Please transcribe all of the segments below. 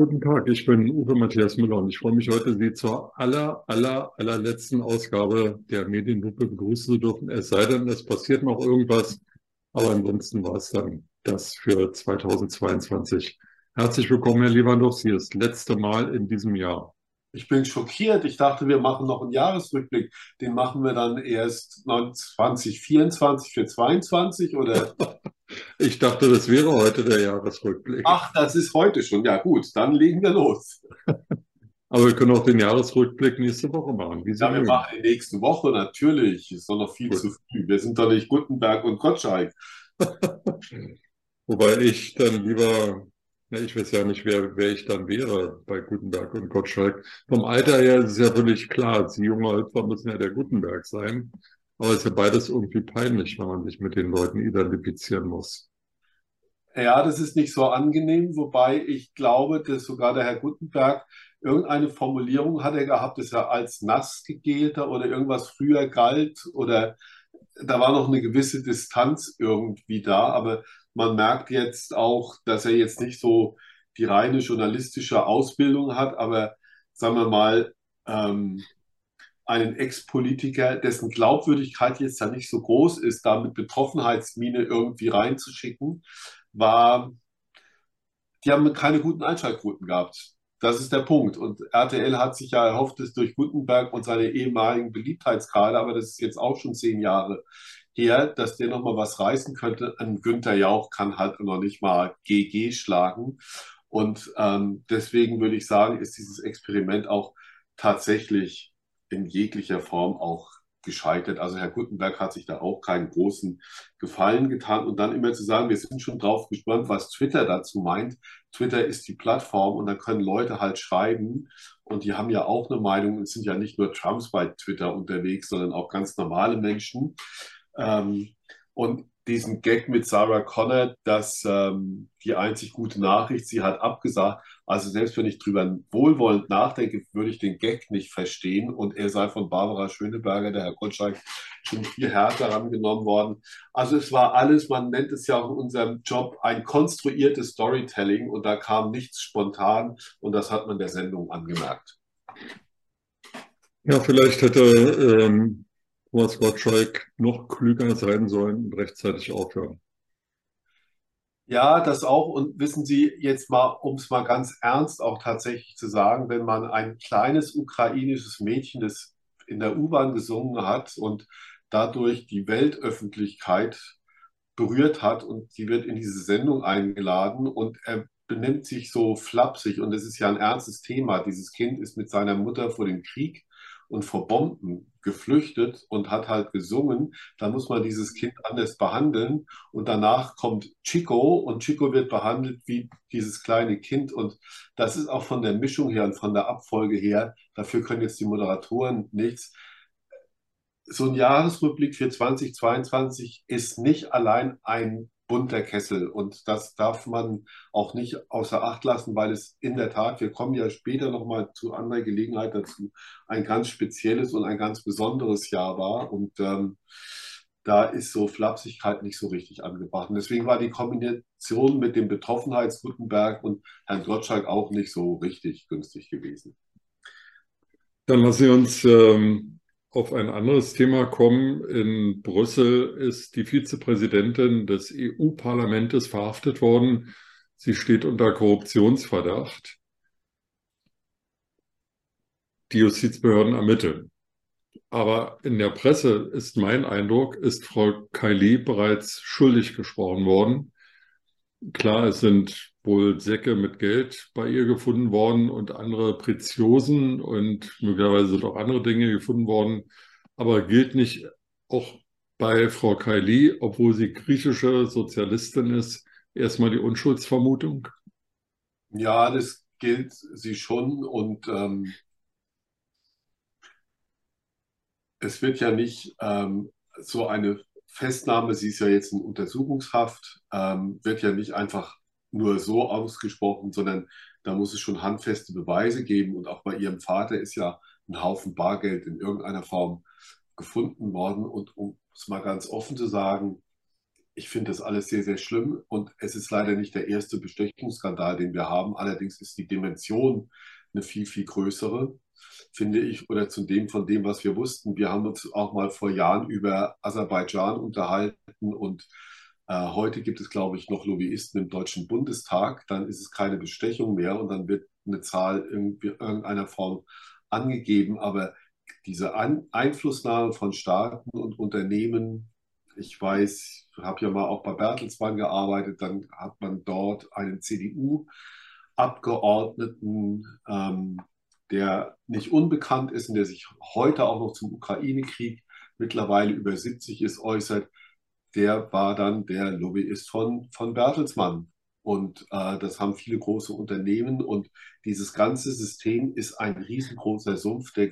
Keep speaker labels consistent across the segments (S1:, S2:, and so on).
S1: Guten Tag, ich bin Uwe Matthias Müller und ich freue mich heute, Sie zur aller, aller, allerletzten Ausgabe der Medienlupe begrüßen zu dürfen. Es sei denn, es passiert noch irgendwas, aber ansonsten war es dann das für 2022. Herzlich willkommen, Herr Lewandowski, das letzte Mal in diesem Jahr.
S2: Ich bin schockiert. Ich dachte, wir machen noch einen Jahresrückblick. Den machen wir dann erst 2024 für 22 oder?
S1: Ich dachte, das wäre heute der Jahresrückblick.
S2: Ach, das ist heute schon. Ja, gut, dann legen wir los.
S1: Aber wir können auch den Jahresrückblick nächste Woche machen.
S2: Wie ja, wir machen die nächste Woche natürlich. Ist doch noch viel gut. zu früh. Wir sind doch nicht Gutenberg und Gottschalk.
S1: Wobei ich dann lieber ja, ich weiß ja nicht, wer, wer ich dann wäre bei Gutenberg und Gottschalk. Vom Alter her ist es ja völlig klar, Sie junge Hüpfer müssen ja der Gutenberg sein. Aber es ist ja beides irgendwie peinlich, wenn man sich mit den Leuten identifizieren muss.
S2: Ja, das ist nicht so angenehm, wobei ich glaube, dass sogar der Herr Gutenberg irgendeine Formulierung hat er gehabt, dass er als nass gegelter oder irgendwas früher galt oder da war noch eine gewisse Distanz irgendwie da, aber man merkt jetzt auch, dass er jetzt nicht so die reine journalistische Ausbildung hat, aber sagen wir mal, ähm, einen Ex-Politiker, dessen Glaubwürdigkeit jetzt da nicht so groß ist, da mit Betroffenheitsmine irgendwie reinzuschicken, war, die haben keine guten Einschaltquoten gehabt. Das ist der Punkt. Und RTL hat sich ja erhofft, dass durch Gutenberg und seine ehemaligen Beliebtheitsgrade, aber das ist jetzt auch schon zehn Jahre her, dass der nochmal was reißen könnte. Ein Günther Jauch kann halt noch nicht mal GG schlagen. Und ähm, deswegen würde ich sagen, ist dieses Experiment auch tatsächlich in jeglicher Form auch gescheitert. Also Herr Gutenberg hat sich da auch keinen großen Gefallen getan. Und dann immer zu sagen, wir sind schon drauf gespannt, was Twitter dazu meint. Twitter ist die Plattform und da können Leute halt schreiben und die haben ja auch eine Meinung. Es sind ja nicht nur Trumps bei Twitter unterwegs, sondern auch ganz normale Menschen. Ähm, und diesen Gag mit Sarah Connor, dass ähm, die einzig gute Nachricht, sie hat abgesagt. Also selbst wenn ich drüber wohlwollend nachdenke, würde ich den Gag nicht verstehen und er sei von Barbara Schöneberger, der Herr Gottschalk, schon viel härter angenommen worden. Also es war alles, man nennt es ja auch in unserem Job ein konstruiertes Storytelling und da kam nichts spontan und das hat man der Sendung angemerkt.
S1: Ja, vielleicht hätte ähm, Thomas Gottschalk noch klüger sein sollen und rechtzeitig aufhören.
S2: Ja, das auch. Und wissen Sie, jetzt mal, um es mal ganz ernst auch tatsächlich zu sagen, wenn man ein kleines ukrainisches Mädchen, das in der U-Bahn gesungen hat und dadurch die Weltöffentlichkeit berührt hat und sie wird in diese Sendung eingeladen und er benimmt sich so flapsig und es ist ja ein ernstes Thema. Dieses Kind ist mit seiner Mutter vor dem Krieg und vor Bomben geflüchtet und hat halt gesungen, dann muss man dieses Kind anders behandeln. Und danach kommt Chico und Chico wird behandelt wie dieses kleine Kind. Und das ist auch von der Mischung her und von der Abfolge her, dafür können jetzt die Moderatoren nichts. So ein Jahresrückblick für 2022 ist nicht allein ein bunter Kessel. Und das darf man auch nicht außer Acht lassen, weil es in der Tat, wir kommen ja später nochmal zu anderer Gelegenheit dazu, ein ganz spezielles und ein ganz besonderes Jahr war. Und ähm, da ist so Flapsigkeit nicht so richtig angebracht. Und deswegen war die Kombination mit dem Betroffenheits-Gutenberg und Herrn Gottschalk auch nicht so richtig günstig gewesen.
S1: Dann lassen Sie uns ähm, auf ein anderes Thema kommen. In Brüssel ist die Vizepräsidentin des EU-Parlaments verhaftet worden. Sie steht unter Korruptionsverdacht. Die Justizbehörden ermitteln. Aber in der Presse ist mein Eindruck, ist Frau Kylie bereits schuldig gesprochen worden. Klar, es sind wohl Säcke mit Geld bei ihr gefunden worden und andere Preziosen und möglicherweise sind auch andere Dinge gefunden worden. Aber gilt nicht auch bei Frau Kylie, obwohl sie griechische Sozialistin ist, erstmal die Unschuldsvermutung?
S2: Ja, das gilt sie schon und ähm, es wird ja nicht ähm, so eine Festnahme, sie ist ja jetzt in Untersuchungshaft, ähm, wird ja nicht einfach nur so ausgesprochen, sondern da muss es schon handfeste Beweise geben. Und auch bei ihrem Vater ist ja ein Haufen Bargeld in irgendeiner Form gefunden worden. Und um es mal ganz offen zu sagen, ich finde das alles sehr, sehr schlimm und es ist leider nicht der erste Bestechungsskandal, den wir haben. Allerdings ist die Dimension eine viel, viel größere, finde ich, oder zu dem von dem, was wir wussten. Wir haben uns auch mal vor Jahren über Aserbaidschan unterhalten und heute gibt es, glaube ich, noch Lobbyisten im Deutschen Bundestag. Dann ist es keine Bestechung mehr und dann wird eine Zahl in irgendeiner Form angegeben. Aber diese An Einflussnahme von Staaten und Unternehmen, ich weiß, ich habe ja mal auch bei Bertelsmann gearbeitet, dann hat man dort einen CDU-Abgeordneten, ähm, der nicht unbekannt ist und der sich heute auch noch zum Ukraine-Krieg mittlerweile über 70 ist, äußert. Der war dann der Lobbyist von, von Bertelsmann. Und äh, das haben viele große Unternehmen. Und dieses ganze System ist ein riesengroßer Sumpf, der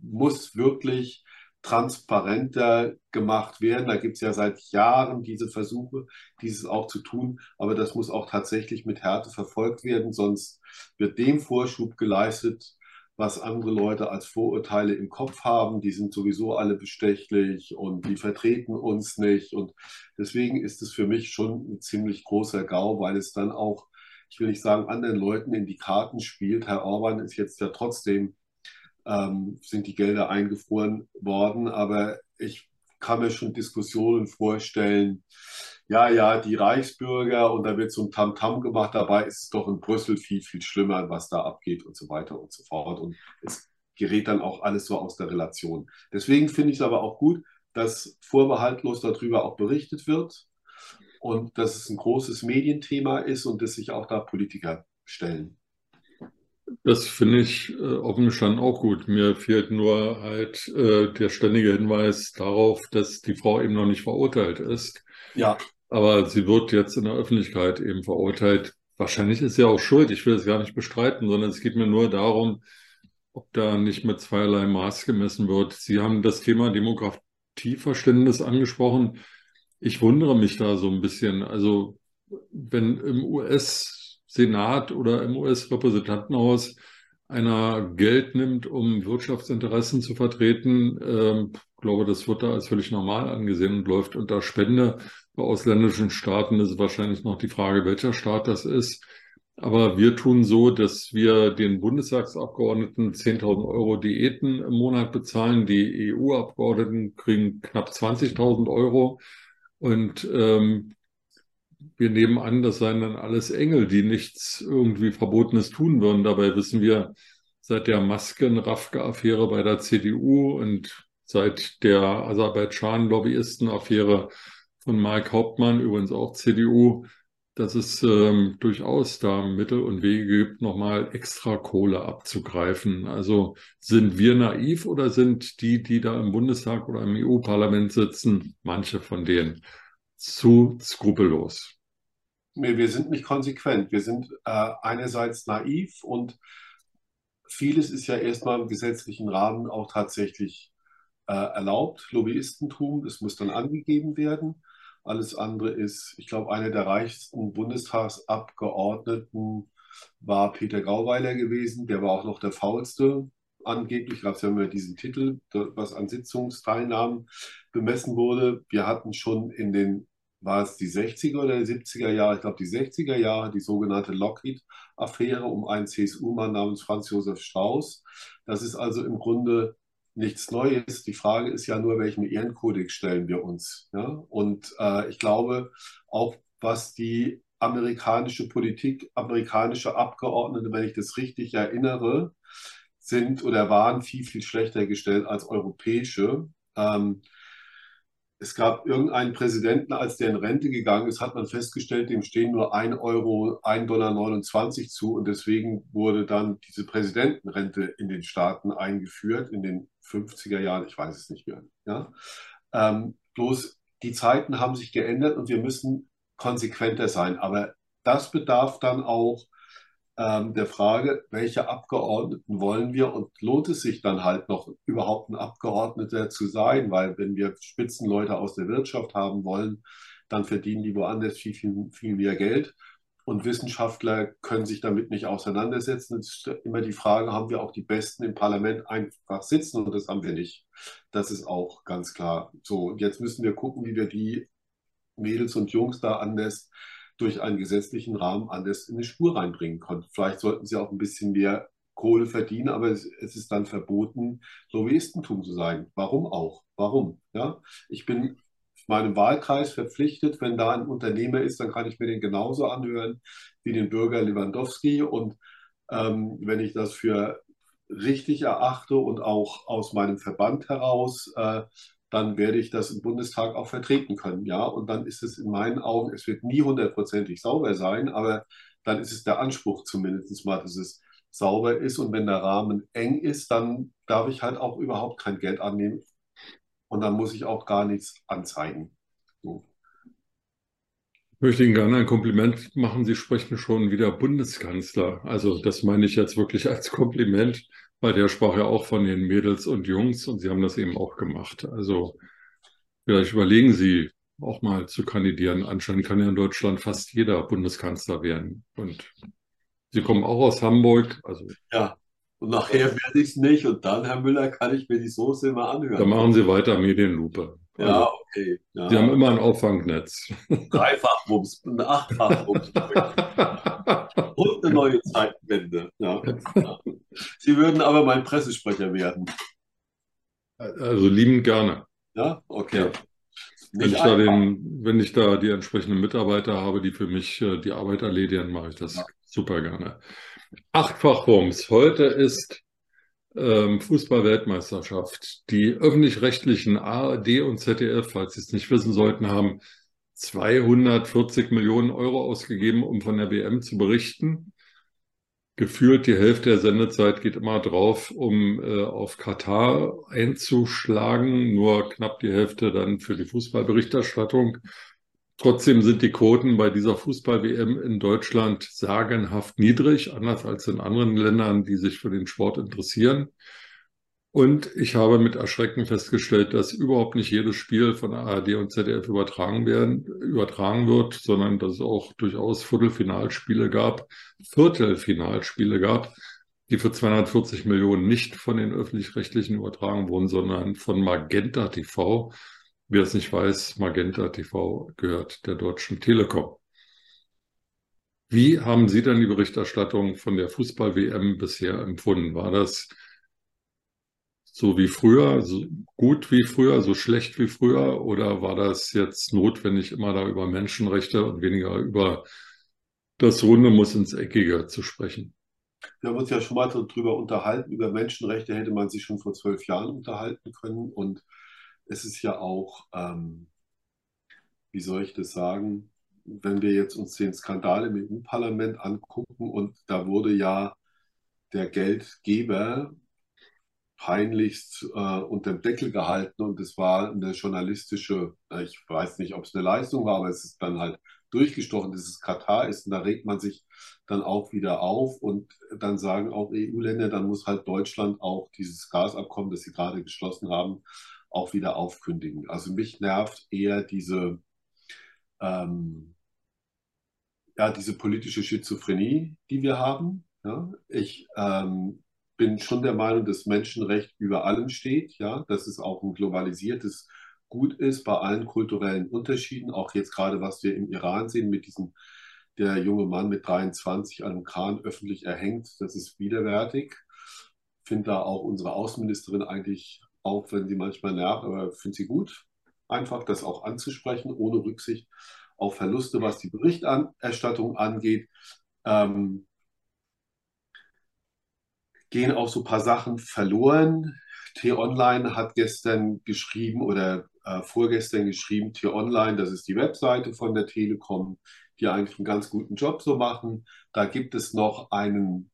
S2: muss wirklich transparenter gemacht werden. Da gibt es ja seit Jahren diese Versuche, dieses auch zu tun, aber das muss auch tatsächlich mit Härte verfolgt werden, sonst wird dem Vorschub geleistet, was andere Leute als Vorurteile im Kopf haben. Die sind sowieso alle bestechlich und die vertreten uns nicht. Und deswegen ist es für mich schon ein ziemlich großer GAU, weil es dann auch, ich will nicht sagen, anderen Leuten in die Karten spielt. Herr Orban ist jetzt ja trotzdem ähm, sind die Gelder eingefroren worden. Aber ich kann mir schon Diskussionen vorstellen, ja, ja, die Reichsbürger und da wird so ein Tamtam gemacht, dabei ist es doch in Brüssel viel, viel schlimmer, was da abgeht und so weiter und so fort. Und es gerät dann auch alles so aus der Relation. Deswegen finde ich es aber auch gut, dass vorbehaltlos darüber auch berichtet wird und dass es ein großes Medienthema ist und dass sich auch da Politiker stellen.
S1: Das finde ich äh, offen gestanden auch gut. Mir fehlt nur halt äh, der ständige Hinweis darauf, dass die Frau eben noch nicht verurteilt ist.
S2: Ja.
S1: Aber sie wird jetzt in der Öffentlichkeit eben verurteilt. Wahrscheinlich ist sie auch schuld. Ich will es gar nicht bestreiten, sondern es geht mir nur darum, ob da nicht mit zweierlei Maß gemessen wird. Sie haben das Thema Demografieverständnis angesprochen. Ich wundere mich da so ein bisschen. Also wenn im US Senat oder im US-Repräsentantenhaus einer Geld nimmt, um Wirtschaftsinteressen zu vertreten, ähm, glaube, das wird da als völlig normal angesehen und läuft unter Spende. Bei ausländischen Staaten ist wahrscheinlich noch die Frage, welcher Staat das ist. Aber wir tun so, dass wir den Bundestagsabgeordneten 10.000 Euro Diäten im Monat bezahlen. Die EU-Abgeordneten kriegen knapp 20.000 Euro. Und ähm, wir nehmen an, das seien dann alles Engel, die nichts irgendwie Verbotenes tun würden. Dabei wissen wir seit der Masken-Rafke-Affäre bei der CDU und seit der Aserbaidschan-Lobbyisten-Affäre von Mark Hauptmann, übrigens auch CDU, dass es ähm, durchaus da Mittel und Wege gibt, nochmal extra Kohle abzugreifen. Also sind wir naiv oder sind die, die da im Bundestag oder im EU-Parlament sitzen, manche von denen, zu skrupellos?
S2: wir sind nicht konsequent. Wir sind äh, einerseits naiv und vieles ist ja erstmal im gesetzlichen Rahmen auch tatsächlich äh, erlaubt. Lobbyistentum, das muss dann angegeben werden. Alles andere ist, ich glaube, einer der reichsten Bundestagsabgeordneten war Peter Grauweiler gewesen. Der war auch noch der faulste. Angeblich gab es ja immer diesen Titel, was an Sitzungsteilnahmen bemessen wurde. Wir hatten schon in den war es die 60er oder die 70er Jahre, ich glaube die 60er Jahre, die sogenannte Lockheed-Affäre um einen CSU-Mann namens Franz Josef Strauß. Das ist also im Grunde nichts Neues. Die Frage ist ja nur, welchen Ehrenkodex stellen wir uns. Ja? Und äh, ich glaube, auch was die amerikanische Politik, amerikanische Abgeordnete, wenn ich das richtig erinnere, sind oder waren viel, viel schlechter gestellt als europäische. Ähm, es gab irgendeinen Präsidenten, als der in Rente gegangen ist, hat man festgestellt, dem stehen nur 1 Euro, 1,29 Dollar zu und deswegen wurde dann diese Präsidentenrente in den Staaten eingeführt, in den 50er Jahren, ich weiß es nicht mehr. Ja? Ähm, bloß die Zeiten haben sich geändert und wir müssen konsequenter sein, aber das bedarf dann auch ähm, der Frage, welche Abgeordneten wollen wir und lohnt es sich dann halt noch überhaupt ein Abgeordneter zu sein, weil wenn wir Spitzenleute aus der Wirtschaft haben wollen, dann verdienen die woanders viel, viel, viel mehr Geld. Und Wissenschaftler können sich damit nicht auseinandersetzen. Es ist immer die Frage, haben wir auch die Besten im Parlament einfach sitzen? Und das haben wir nicht. Das ist auch ganz klar so. Und jetzt müssen wir gucken, wie wir die Mädels und Jungs da anders durch einen gesetzlichen Rahmen anders in die Spur reinbringen konnte. Vielleicht sollten sie auch ein bisschen mehr Kohle verdienen, aber es, es ist dann verboten, Lobbyistentum zu sein. Warum auch? Warum? Ja? Ich bin meinem Wahlkreis verpflichtet, wenn da ein Unternehmer ist, dann kann ich mir den genauso anhören wie den Bürger Lewandowski. Und ähm, wenn ich das für richtig erachte und auch aus meinem Verband heraus, äh, dann werde ich das im Bundestag auch vertreten können. Ja, und dann ist es in meinen Augen, es wird nie hundertprozentig sauber sein, aber dann ist es der Anspruch zumindest mal, dass es sauber ist. Und wenn der Rahmen eng ist, dann darf ich halt auch überhaupt kein Geld annehmen. Und dann muss ich auch gar nichts anzeigen. So.
S1: Ich möchte Ihnen gerne ein Kompliment machen. Sie sprechen schon wieder Bundeskanzler. Also das meine ich jetzt wirklich als Kompliment, weil der sprach ja auch von den Mädels und Jungs und Sie haben das eben auch gemacht. Also vielleicht überlegen Sie auch mal zu kandidieren. Anscheinend kann ja in Deutschland fast jeder Bundeskanzler werden. Und Sie kommen auch aus Hamburg. Also
S2: ja, und nachher werde ich es nicht. Und dann, Herr Müller, kann ich mir die Soße immer anhören.
S1: Dann machen Sie weiter Medienlupe.
S2: Ja, okay. Ja.
S1: Sie haben immer ein Auffangnetz.
S2: Dreifachwumms, ein Achtfachwumms. Und eine neue Zeitwende. Ja. Sie würden aber mein Pressesprecher werden.
S1: Also liebend gerne.
S2: Ja, okay. Ja.
S1: Wenn ich, da den, wenn ich da die entsprechenden Mitarbeiter habe, die für mich äh, die Arbeit erledigen, mache ich das ja. super gerne. Achtfach Wumms. Heute ist ähm, Fußball-Weltmeisterschaft. Die öffentlich-rechtlichen ARD und ZDF, falls Sie es nicht wissen sollten, haben 240 Millionen Euro ausgegeben, um von der WM zu berichten. Gefühlt die Hälfte der Sendezeit geht immer drauf, um äh, auf Katar einzuschlagen, nur knapp die Hälfte dann für die Fußballberichterstattung. Trotzdem sind die Quoten bei dieser Fußball-WM in Deutschland sagenhaft niedrig, anders als in anderen Ländern, die sich für den Sport interessieren. Und ich habe mit Erschrecken festgestellt, dass überhaupt nicht jedes Spiel von ARD und ZDF übertragen werden, übertragen wird, sondern dass es auch durchaus Viertelfinalspiele gab, Viertelfinalspiele gab, die für 240 Millionen nicht von den öffentlich-rechtlichen übertragen wurden, sondern von Magenta TV, Wer es nicht weiß, Magenta TV gehört der Deutschen Telekom. Wie haben Sie denn die Berichterstattung von der Fußball-WM bisher empfunden? War das so wie früher, so gut wie früher, so schlecht wie früher? Oder war das jetzt notwendig, immer da über Menschenrechte und weniger über das Runde muss ins Eckige zu sprechen?
S2: Wir haben uns ja schon mal darüber unterhalten. Über Menschenrechte hätte man sich schon vor zwölf Jahren unterhalten können. Und es ist ja auch, ähm, wie soll ich das sagen, wenn wir jetzt uns den Skandal im EU-Parlament angucken und da wurde ja der Geldgeber peinlichst äh, unter dem Deckel gehalten und es war eine journalistische, äh, ich weiß nicht, ob es eine Leistung war, aber es ist dann halt durchgestochen, dass es Katar ist und da regt man sich dann auch wieder auf und dann sagen auch EU-Länder, dann muss halt Deutschland auch dieses Gasabkommen, das sie gerade geschlossen haben, auch wieder aufkündigen. Also mich nervt eher diese, ähm, ja, diese politische Schizophrenie, die wir haben. Ja? Ich ähm, bin schon der Meinung, dass Menschenrecht über allem steht, ja, dass es auch ein globalisiertes Gut ist bei allen kulturellen Unterschieden, auch jetzt gerade, was wir im Iran sehen mit diesem, der junge Mann mit 23 an einem Kran öffentlich erhängt, das ist widerwärtig. Finde da auch unsere Außenministerin eigentlich auch wenn sie manchmal nervt, aber finde sie gut, einfach das auch anzusprechen, ohne Rücksicht auf Verluste, was die Berichterstattung angeht. Ähm, gehen auch so ein paar Sachen verloren. T-Online hat gestern geschrieben oder äh, vorgestern geschrieben, T-Online, das ist die Webseite von der Telekom, die eigentlich einen ganz guten Job so machen. Da gibt es noch einen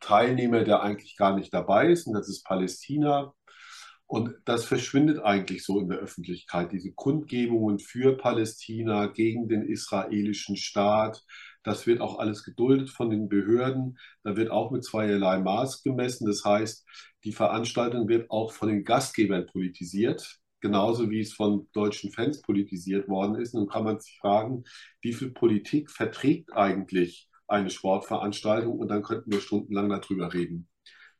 S2: Teilnehmer, der eigentlich gar nicht dabei ist, und das ist Palästina. Und das verschwindet eigentlich so in der Öffentlichkeit. Diese Kundgebungen für Palästina, gegen den israelischen Staat, das wird auch alles geduldet von den Behörden. Da wird auch mit zweierlei Maß gemessen. Das heißt, die Veranstaltung wird auch von den Gastgebern politisiert, genauso wie es von deutschen Fans politisiert worden ist. Nun kann man sich fragen, wie viel Politik verträgt eigentlich eine Sportveranstaltung? Und dann könnten wir stundenlang darüber reden.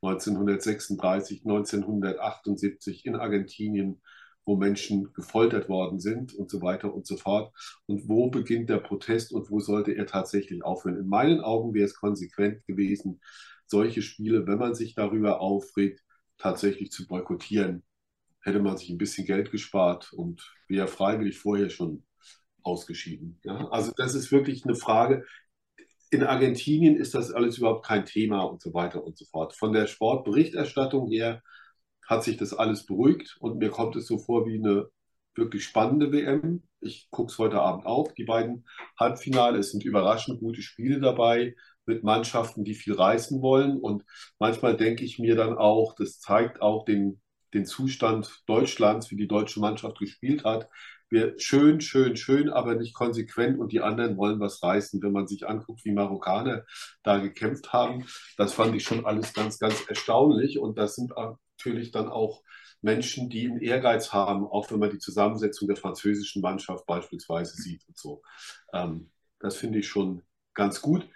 S2: 1936, 1978 in Argentinien wo Menschen gefoltert worden sind und so weiter und so fort. Und wo beginnt der Protest und wo sollte er tatsächlich aufhören? In meinen Augen wäre es konsequent gewesen, solche Spiele, wenn man sich darüber aufregt, tatsächlich zu boykottieren. Hätte man sich ein bisschen Geld gespart und wäre freiwillig vorher schon ausgeschieden. Ja? Also das ist wirklich eine Frage. In Argentinien ist das alles überhaupt kein Thema und so weiter und so fort. Von der Sportberichterstattung her hat sich das alles beruhigt und mir kommt es so vor wie eine wirklich spannende WM. Ich gucke es heute Abend auch. Die beiden Halbfinale, es sind überraschend gute Spiele dabei mit Mannschaften, die viel reißen wollen. Und manchmal denke ich mir dann auch, das zeigt auch den, den Zustand Deutschlands, wie die deutsche Mannschaft gespielt hat. Wir schön, schön, schön, aber nicht konsequent und die anderen wollen was reißen. Wenn man sich anguckt, wie Marokkaner da gekämpft haben, das fand ich schon alles ganz, ganz erstaunlich. Und das sind natürlich dann auch Menschen, die einen Ehrgeiz haben, auch wenn man die Zusammensetzung der französischen Mannschaft beispielsweise sieht und so. Ähm, das finde ich schon ganz gut.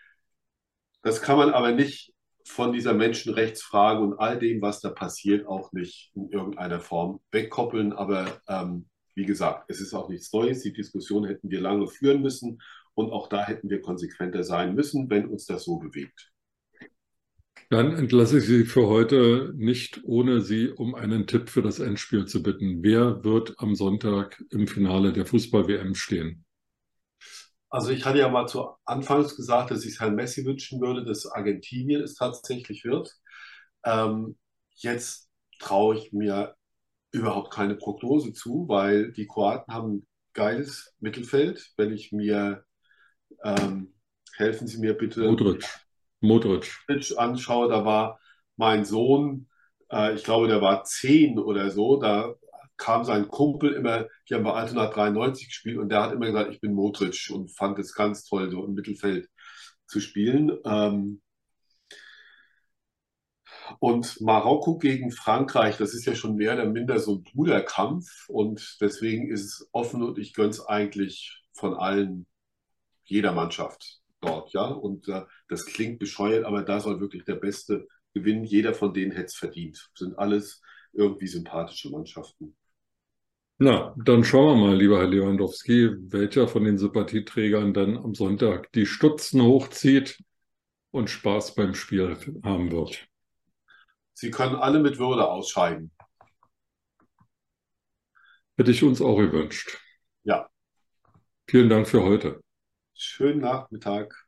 S2: Das kann man aber nicht von dieser Menschenrechtsfrage und all dem, was da passiert, auch nicht in irgendeiner Form wegkoppeln. Aber ähm, wie gesagt, es ist auch nichts Neues. Die Diskussion hätten wir lange führen müssen und auch da hätten wir konsequenter sein müssen, wenn uns das so bewegt.
S1: Dann entlasse ich Sie für heute nicht, ohne Sie um einen Tipp für das Endspiel zu bitten. Wer wird am Sonntag im Finale der Fußball-WM stehen?
S2: Also ich hatte ja mal zu Anfangs gesagt, dass ich es Herrn Messi wünschen würde, dass Argentinien es tatsächlich wird. Ähm, jetzt traue ich mir überhaupt keine Prognose zu, weil die Kroaten haben ein geiles Mittelfeld. Wenn ich mir, ähm, helfen Sie mir bitte.
S1: Modric. Modric.
S2: anschaue, da war mein Sohn, äh, ich glaube, der war zehn oder so, da kam sein Kumpel immer, die haben bei Altona 93 gespielt und der hat immer gesagt, ich bin Modric und fand es ganz toll, so im Mittelfeld zu spielen. Ähm, und Marokko gegen Frankreich, das ist ja schon mehr oder minder so ein Bruderkampf und deswegen ist es offen und ich gönne es eigentlich von allen, jeder Mannschaft dort, ja. Und äh, das klingt bescheuert, aber da soll wirklich der Beste gewinnen. Jeder von denen hätte es verdient. Sind alles irgendwie sympathische Mannschaften.
S1: Na, dann schauen wir mal, lieber Herr Lewandowski, welcher von den Sympathieträgern dann am Sonntag die Stutzen hochzieht und Spaß beim Spiel haben wird.
S2: Sie können alle mit Würde ausscheiden.
S1: Hätte ich uns auch gewünscht.
S2: Ja.
S1: Vielen Dank für heute.
S2: Schönen Nachmittag.